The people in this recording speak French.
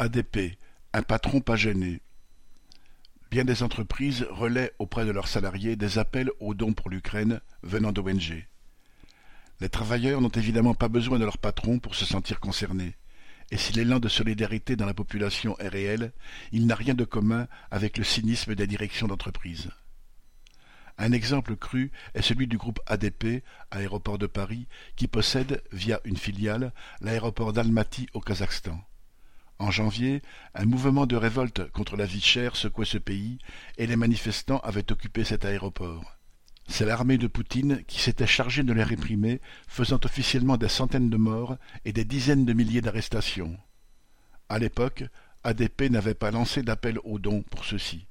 ADP, un patron pas gêné. Bien des entreprises relaient auprès de leurs salariés des appels aux dons pour l'Ukraine venant d'ONG. Les travailleurs n'ont évidemment pas besoin de leur patron pour se sentir concernés, et si l'élan de solidarité dans la population est réel, il n'a rien de commun avec le cynisme des directions d'entreprise. Un exemple cru est celui du groupe ADP, Aéroport de Paris, qui possède, via une filiale, l'aéroport d'Almaty au Kazakhstan. En janvier, un mouvement de révolte contre la vie chère secouait ce pays et les manifestants avaient occupé cet aéroport. C'est l'armée de Poutine qui s'était chargée de les réprimer, faisant officiellement des centaines de morts et des dizaines de milliers d'arrestations. À l'époque, ADP n'avait pas lancé d'appel aux dons pour ceux-ci.